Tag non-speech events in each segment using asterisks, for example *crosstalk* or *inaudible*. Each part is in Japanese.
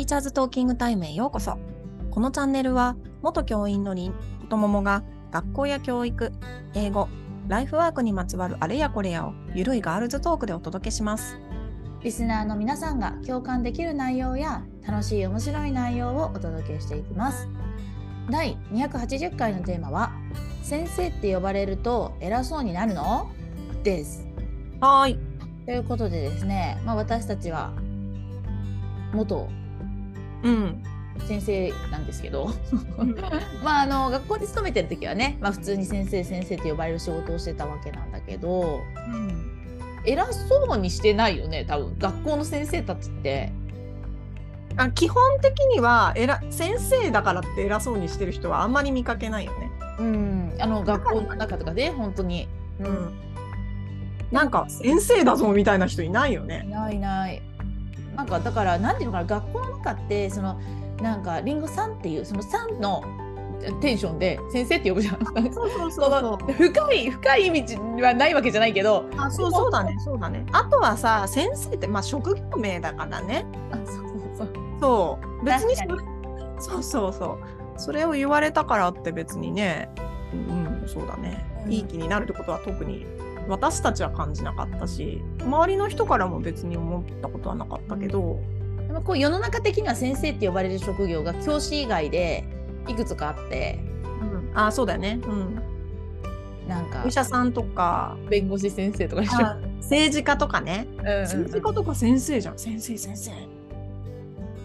ティーチャーズトーキングタイムへようこそ。このチャンネルは、元教員のりんとももが、学校や教育、英語、ライフワークにまつわるあれやこれやを、ゆるいガールズトークでお届けします。リスナーの皆さんが共感できる内容や楽しい面白い内容をお届けしていきます。第280回のテーマは「先生って呼ばれると偉そうになるの?」です。はーい。ということでですね、まあ、私たちは元うん。先生なんですけど *laughs* まああの学校に勤めてる時はね、まあ、普通に先生先生って呼ばれる仕事をしてたわけなんだけど偉そうにしてないよね多分学校の先生たちって。あ基本的にはえら先生だからって偉そうにしてる人はあんまり見かけないよね。うん、あの学校の中とかで本当に、ううん。なんか先生だぞみたいな人いないよいね。ないいないなんかだからなんていうのかな学校の中ってそのなんかりんごさんっていうそのさんのテンションで先生って呼ぶじゃん。そうそうそ *laughs* の深い深い意味はないわけじゃないけど。あそうそうだねそうだね。あとはさ先生ってまあ職業名だからね。あそうそうそう。そう。別にそうそう。そうそれを言われたからって別にね。うんそうだね、うん。いい気になるってことは特に私たちは感じなかったし周りの人からも別に思ったことはなかったけど、でもこう世の中的には先生って呼ばれる職業が教師以外でいくつかあってうん、あそうだよね、うん、なんかお医者さんとか弁護士先生とか政治家とかね、うんうんうん。政治家とか先生じゃん。先生先生。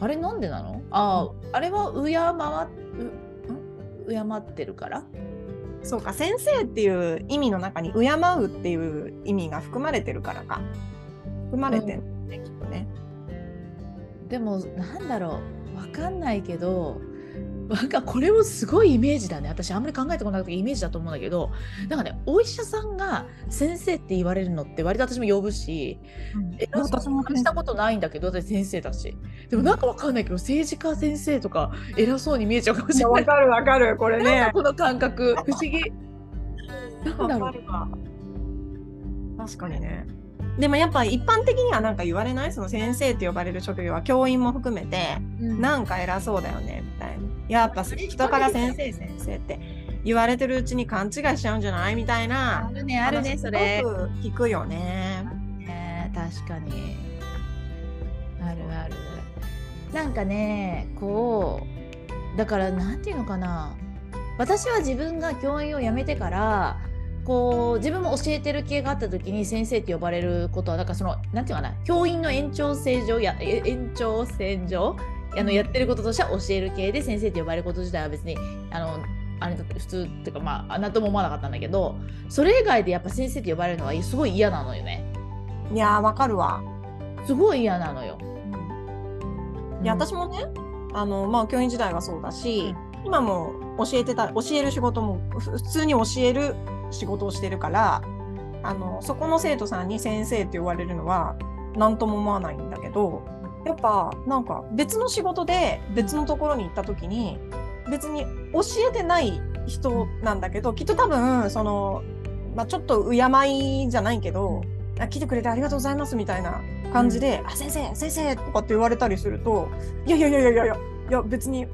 あれなんでなの？あ、あれは敬わう敬ってるから？そうか先生っていう意味の中に敬うっていう意味が含まれてるからか。含まれてるね、きっとね。でもなんだろう。わかんないけどなんかこれもすごいイメージだね。私あんまり考えてこなくてイメージだと思うんだけどなんかねお医者さんが先生って言われるのって割と私も呼ぶしえ私も感じたことないんだけど私先生だし。でもなんかわかんないけど政治家先生とか偉そうに見えちゃうかもしれない。わかるわかるこれなんだねこの感覚。不思議。なんだろう。確かにね。でもやっぱ一般的にはなんか言われない？その先生って呼ばれる職業は教員も含めてうん。なんか偉そうだよねみたいなやっぱ人から先生先生って言われてるうちに勘違いしちゃうんじゃないみたいな。あるねあるね話それ。聞くよね。ね確かに。あるある。なんかねこうだからなんていうのかな。私は自分が教員を辞めてからこう自分も教えてる系があった時に先生って呼ばれることはだからそのなんていうのかな。教員の延長線上やえ延長線上あのやってることとしては教える系で先生って呼ばれること自体は別にあのあれだ普通っていうかまああなとも思わなかったんだけどそれ以外でやっぱ先生って呼ばれるのはすごい嫌なのよね。いやーわかるわ。すごい嫌なのよ。いやうん。私もねあのまあ教員時代はそうだし、今も教えてた教える仕事もふ普通に教える仕事をしてるからあのそこの生徒さんに先生って言われるのは何とも思わないんだけどやっぱなんか別の仕事で別のところに行った時に別に教えてない人なんだけどきっと多分その、まあ、ちょっと敬いじゃないけど、あ来てくれてありがとうございますみたいな感じで「あ先生先生」とかって言われたりすると「いやいやいやいやいやいやいや別に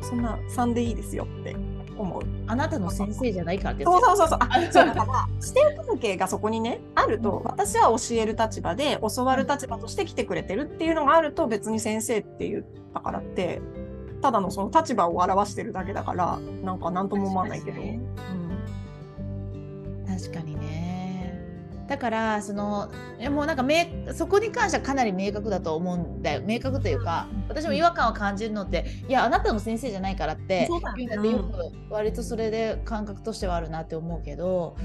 そんな3でいいですよ」って思う。あなたの先生じゃないからってそうそうそうそう。あ *laughs* そうだから師弟関係がそこにねあると、私は教える立場で教わる立場として来てくれてるっていうのがあると別に先生って言ったからってただのその立場を表してるだけだからなんか何とも思わないけど。確かにうん確かにね。だからそのいやもうなんか明そこに関してはかなり明確だと思うんだよ。明確というか私も違和感を感じるのっていやあなたの先生じゃないからってそうだよね。言うんだってよく割とそれで感覚としてはあるなって思うけど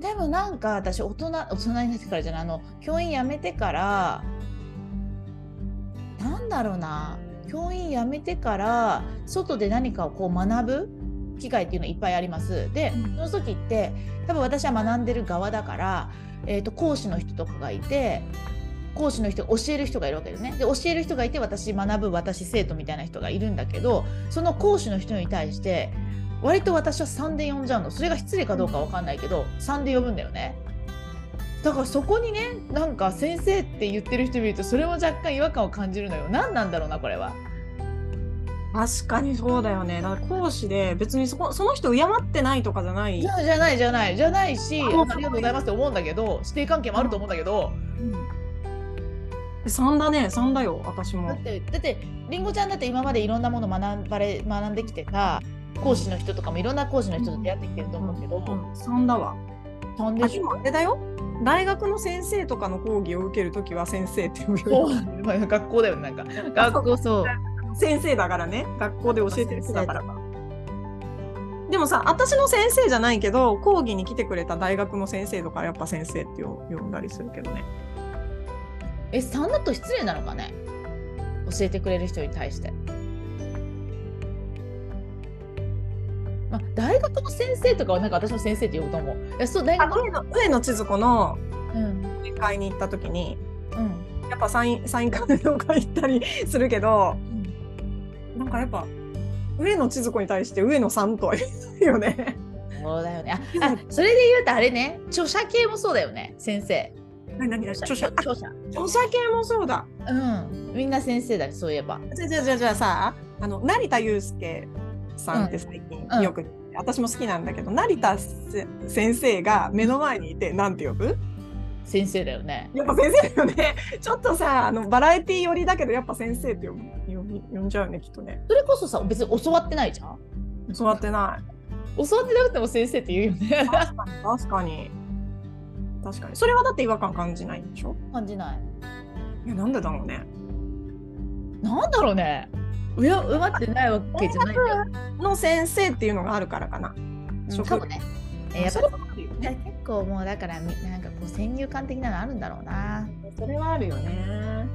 でもなんか私大人大人になってからじゃないあの教員辞めてからなんだろうな。教員辞めてから外で何かをこう学ぶ機会っていうのいっぱいあります。で、うんその時って多分私は学んでる側だから、えー、と講師の人とかがいて講師の人教える人がいるわけですね。で教える人がいて私学ぶ私生徒みたいな人がいるんだけどその講師の人に対して割と私は3で呼んじゃうのそれが失礼かどうかわかんないけど3で呼ぶんだよね。だからそこにねなんか先生って言ってる人見るとそれも若干違和感を感じるのよ何なんだろうなこれは確かにそうだよね。だから講師で別にそこその人敬ってないとかじゃない。じゃじゃないじゃないじゃないしあありがとうございますって思うんだけど師弟関係もあると思うんだけど。3だね、3だよ、私だもっ。てだってりんごちゃんだって今までいろんなもの学ばれ学んできてた講師の人とかもいろんな講師の人と出会ってきてると思うけど、うん、3だわ。あ、飛んでしょ？あれだよ。大学の先生とかの講義を受けるときは先生って呼ぶ *laughs* 学校だよなんか。学校そう先生だからね。学校で教えてる人だから。でもさ、私の先生じゃないけど、講義に来てくれた大学の先生とかやっぱ先生って呼呼んだりするけどね。え3だと失礼なのかね？教えてくれる人に対して。まあ、大学の先生とかはなんか私も先生って呼ぶと思う。いやそう大あ学上野上野千鶴子のうん面会に行った時に、うんやっぱサインサイン会とか行ったりするけど、なんかやっぱ上野千鶴子に対して上野さんとは言うよね。そうだよね。ああそれで言うとあれね著者系もそうだよね先生。何何何？著者あ著者。著者系もそうだ。うんみんな先生だねそういえば。じゃあじゃあじゃあじゃあさあの成田悠輔さんって最近うんよく、私も好きなんだけど成田せ先生が目の前にいてなんて呼ぶ？先生だよね。やっぱ先生だよね。*laughs* ちょっとさあのバラエティー寄りだけどやっぱ先生って呼ぶ呼んじゃうよねきっとね。それこそさ別に教わってないじゃん？教わってない。教わってなくても先生って言うよね。確かに確かに。確かに。それはだって違和感感じないんでしょ？感じない。いやなんでだろうね。なんだろうね。うやうまってないわけじゃないんだよ。の先生っていうのがあるからかな。うんかもね。えやっぱそれはあるよいやね。結構もうだからみなんかこう先入観的なのあるんだろうな。それはあるよね。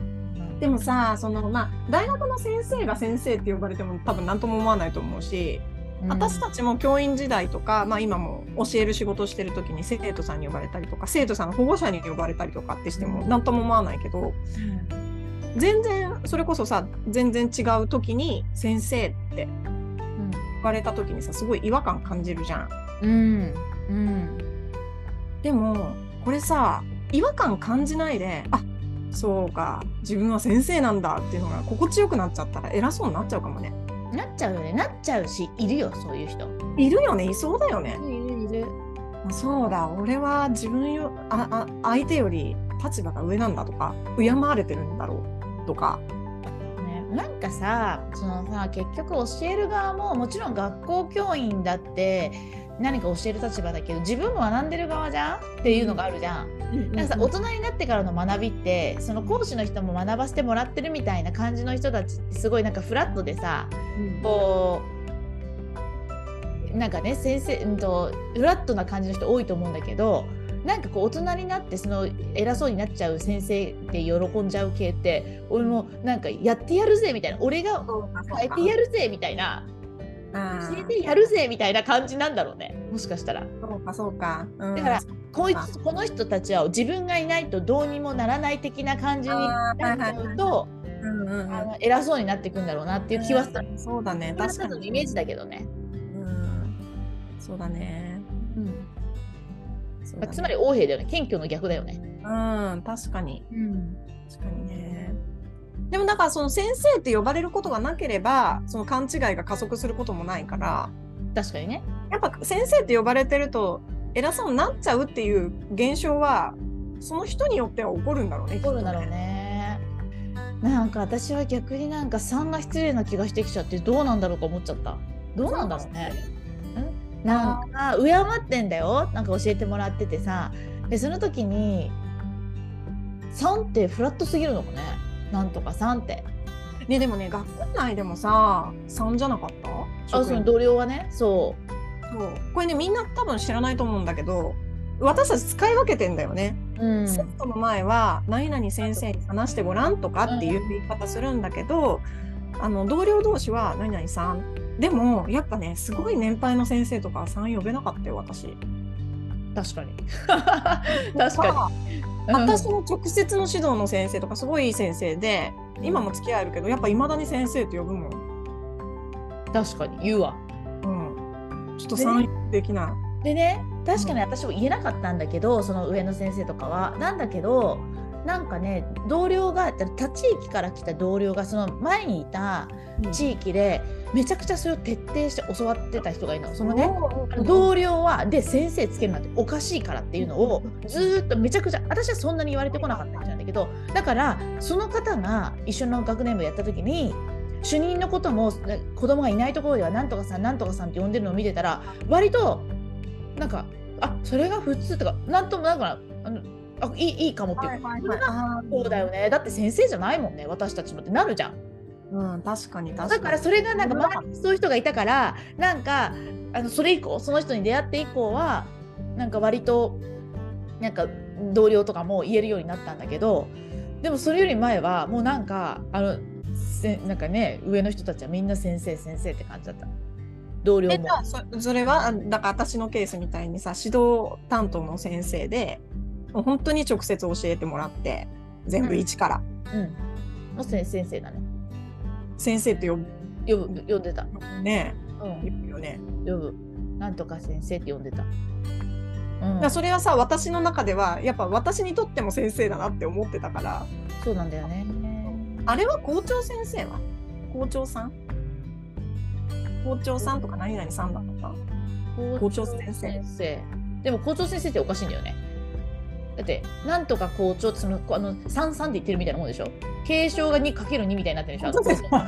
でもさ、そのまあ大学の先生が先生って呼ばれても多分何とも思わないと思うし、うん私たちも教員時代とか、まあ今も教える仕事をしてる時に生徒さんに呼ばれたりとか、生徒さんの保護者に呼ばれたりとかってしても何とも思わないけど、全然それこそさ、全然違う時に先生って言われた時にさ、すごい違和感感じるじゃん。うんうんでもこれさ違和感感じないであそうか自分は先生なんだっていうのが心地よくなっちゃったら偉そうになっちゃうかもねうん。なっちゃうよね。なっちゃうしいるよそういう人。いるよねいそうだよねいるいる。そうだ俺は自分よああ相手より立場が上なんだとか敬われてるんだろうとかね、なんかさそのさ結局教える側ももちろん学校教員だって何か教える立場だけど自分も学んでる側じゃんっていうのがあるじゃん。なんかさ大人になってからの学びってその講師の人も学ばせてもらってるみたいな感じの人たちってすごいなんかフラットでさこうなんかね先生、うんと、フラットな感じの人多いと思うんだけどなんかこう大人になってその偉そうになっちゃう先生で喜んじゃう系って俺もなんかやってやるぜみたいな俺が変えかてやるぜみたいなあ教えてやるぜみたいな感じなんだろうね。もしかしたら。そうかそうか、うん。だからこいつこの人たちは自分がいないとどうにもならない的な感じになっちゃうとうんうんうん。あの偉そうになっていくんだろうなっていう気はする。そうだね確確かに。イメージだけどね。うん。そうだね。うん。ねまあ、つまり王兵だよね。謙虚の逆だよね。うん確かに。うん。確かにね。でもだからその先生って呼ばれることがなければその勘違いが加速することもないから確かにね。やっぱ先生って呼ばれてると偉そうになっちゃうっていう現象はその人によっては起こるんだろうね。起こるんだろうきっね。なんか私は逆になんか3が失礼な気がしてきちゃってどうなんだろうか思っちゃった。どうなんだろうね。んなんか敬ってん？だよなんか教えてもらっててさでその時に3ってフラットすぎるのかねなんとか3って。とね。ねでもね学校内でもさ3じゃなかった？あその同僚はねそそうこれねみんな多分知らないと思うんだけど私たち使い分けてんだよね。う。うん。セットの前は「何々先生に話してごらん」とかっていう言い方するんだけど、あの同僚同士は「何々さん」でもやっぱねすごい年配の先生とかは3呼べなかったよ私。確かに。*laughs* 確かに。うん私の直接の指導の先生とかすごいいい先生で今も付き合えるけどやっぱいまだに先生って呼ぶもん。確かに言うわ。うん、ちょっと3できない。でね確かに私も言えなかったんだけど、その上の先生とかは。なんだけどなんかね同僚が他地域から来た同僚がその前にいた地域でめちゃくちゃそれを徹底して教わってた人がいるの。そのね同僚はで先生つけるなんておかしいからっていうのをずーっとめちゃくちゃ私はそんなに言われてこなかったんだけどだからその方が一緒の学年部やった時に主任のこともね子供がいないところではなんとかさんなんとかさんって呼んでるのを見てたら割となんかあそれが普通とかなんともなんかあのあいいいいかもっていうか、はいはいうだよねだって先生じゃないもんね私たちもってなるじゃん。うん、確かに確かに。だからそれがなんかうん周りにそういう人がいたからなんかあのそれ以降その人に出会って以降はなんか割となんか同僚とかも言えるようになったんだけどでもそれより前はもうなんかあのせなんかね上の人たちはみんな先生先生って感じだった。同僚も。えじゃあそそれはあだから私のケースみたいにさ指導担当の先生で本当に直接教えてもらって全部一から、うん。もう先先生だね先生って呼ぶ呼ぶ呼んでた。ねうん。呼ぶ。よね。呼ぶ。なんとか先生って呼んでた、うん。それはさ私の中ではやっぱ私にとっても先生だなって思ってたから。そうなんだよね。あれは校長先生は？校長さん？校長さんとか何々さんだった？校長先生。でも校長先生っておかしいんだよねだってなんとか校長ってそのこあの33で言ってるみたいなもんでしょ？継承が 2×2 みたいになってるでしょ *laughs* 確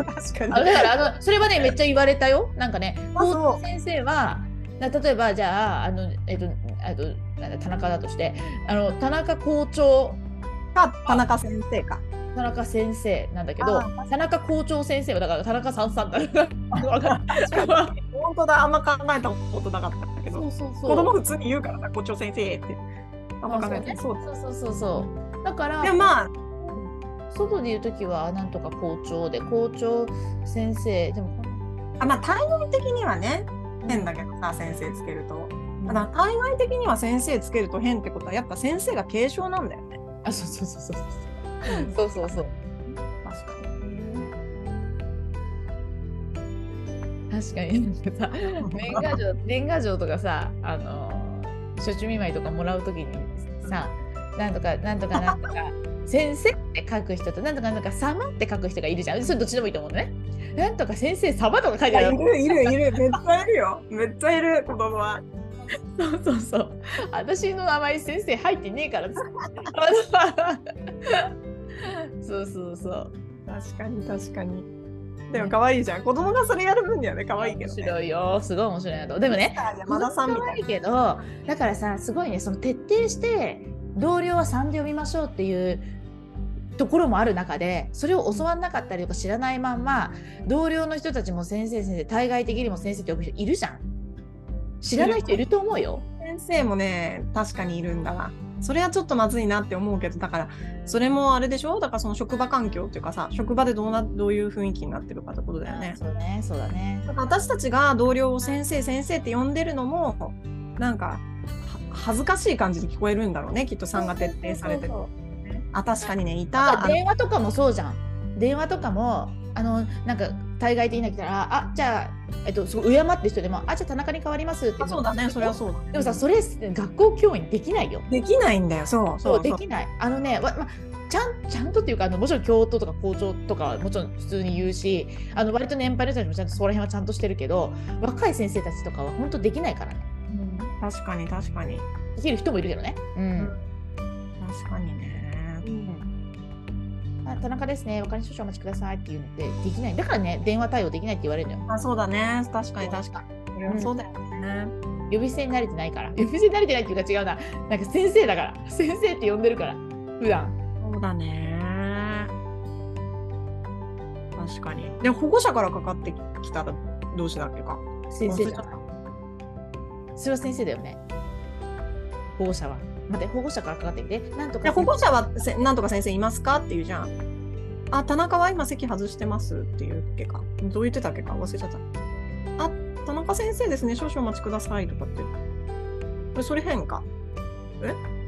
かに。だからあのそれはねめっちゃ言われたよ。なんかね校長先生はな例えばじゃああのえっとあと田中だとしてあの田中校長か田中先生か。田中先生なんだけどあ田中校長先生はだから田中さんさんだ *laughs* わかる本当だあんま考えたことなかったけど。そうそうそう。子供普通に言うからさ校長先生ってあんま考えてない。そうそうそうそうそう。だからまあ外で言う時はなんとか校長で校長先生でもあまあ対外的にはね変だけどさ先生つけると。ただ対外的には先生つけると変ってことはやっぱ先生が継承なんだよね。あそうそうそうそうそう。そうそう確か確かに。なんかさ *laughs* 年賀状年賀状とかさあの初中見舞いとかもらうときにさなんとかなんとかなんとか。*laughs* 先生って書く人となんとかなんとか様って書く人がいるじゃん。それどっちでもいいと思うのね。なんとか先生様とか書いてある。いるいるいる。めっちゃいるよ。めっちゃいる子供は。そうそうそう。私の名前先生入ってねえから *laughs* *laughs* そうそうそう。確かに確かにでも可愛いじゃん。子供がそれやる分にはね可愛いけどね。面白いよ。すごい面白いなとでもね山田さんみたい可愛いけどだからさすごいねその徹底して同僚は3で呼びましょうっていうところもある中でそれを教わんなかったりとか知らないまんま同僚の人たちも先生先生対外的にも先生って呼ぶ人いるじゃん。知らない人いると思うよ。先生もね確かにいるんだなそれはちょっとまずいなって思うけどだからそれもあれでしょ？だからその職場環境っていうかさ職場でどうなどういう雰囲気になってるかってことだよね。そうねそうだね。だから私たちが同僚を先生先生って呼んでるのもなんかは恥ずかしい感じに聞こえるんだろうねきっと3が徹底されてるあ確かにねいだた電話とかもそうじゃん。電話とかもあのなんか対外的な来たらあじゃあ、えっと、すごい敬ってる人でもあじゃあ田中に変わりますってあそうだね。それはそうだでもさそれ学校教員できないよ。できないんだよ。そうそそう。うできない。あのねわまちゃんちゃんとっていうかあのもちろん教頭とか校長とかはもちろん普通に言うしあの割と年配の人たちもちゃんとそこら辺はちゃんとしてるけど若い先生たちとかは本当できないからね。うん。確かに確かに。できる人もいるけどね。うん、確かにねあ田中ですね、お金少々お待ちくださいって言うのってできない。だからね、電話対応できないって言われるのよ。あそうだね確かに確かにそれはそうだよね呼び捨てに慣れてないから。呼び捨てに慣れてないっていうか違うな。なんか先生だから。先生って呼んでるから。普段。そうだね確かにで保護者からかかってきたらどうしだっけか先生だ忘れちゃったそれは先生だよね。保護者は。待って、保護者からかかってきて。なんとか。で保護者はせなんとか先生いますかって言うじゃん。あ、田中は今席外してますって言うっけか。どう言ってたっけか？忘れちゃった。あ、田中先生ですね。少々お待ちくださいとかって。それ変か？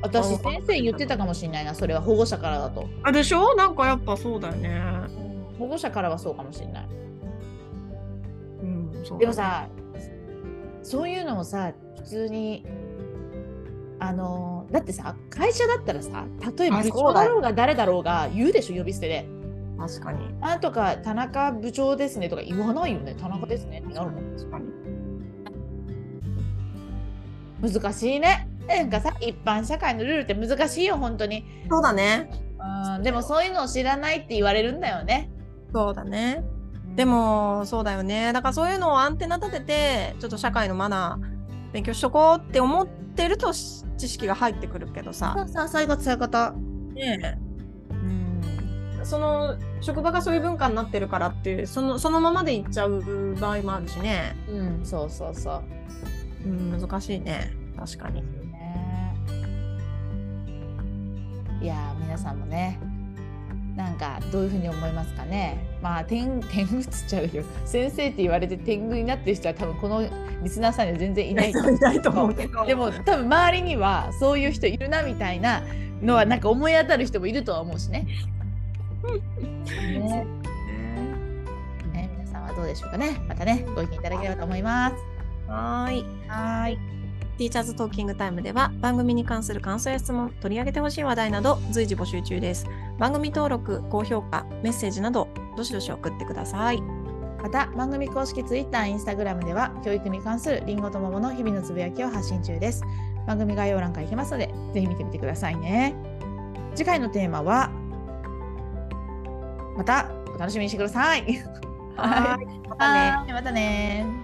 私、先生言ってたかもしれないな。それは保護者からだと。あ、でしょ？なんかやっぱそうだよね。保護者からはそうかもしれない。うん、そうだねでも、さ、そういうのもさ、通にあのだってさ会社だったらさ例えば部長だろうが誰だろうが言うでしょ呼び捨てで。確かに。なんとか田中部長ですねとか言わないよね田中ですねってなるもん確かに。難しいねなんかさ一般社会のルールって難しいよ本当にそうだね。うんでもそういうのを知らないって言われるんだよねそうだね。でも、そうだよね。だからそういうのをアンテナ立てて、ちょっと社会のマナー勉強しとこうって思ってるとし知識が入ってくるけどそさう。そうそういうことそういうことねうんえその職場がそういう文化になってるからってそのそのままでいっちゃう場合もあるしね。うんそうそうそううん、難しいね。確かに。ねいやー皆さんもねなんかどういうふうに思いますかね。まあ天 *laughs* 天狗っつっちゃうよ。先生って言われて天狗になってる人は多分このリスナーさんには全然いないいないと思うけど。でも多分周りにはそういう人いるなみたいなのはなんか思い当たる人もいるとは思うしね。ね。ね。ね。皆さんはどうでしょうかね。またねご意見いただければと思います。はーい。はーいティーチャーズトーキングタイムでは番組に関する感想や質問、取り上げてほしい話題など随時募集中です。番組登録、高評価、メッセージなどどしどし送ってください。また番組公式 Twitter、Instagram では教育に関するりんごと桃の日々のつぶやきを発信中です。番組概要欄から行けますのでぜひ見てみてくださいね。次回のテーマはまたお楽しみにしてください。はーい。*laughs* またね。はいまたね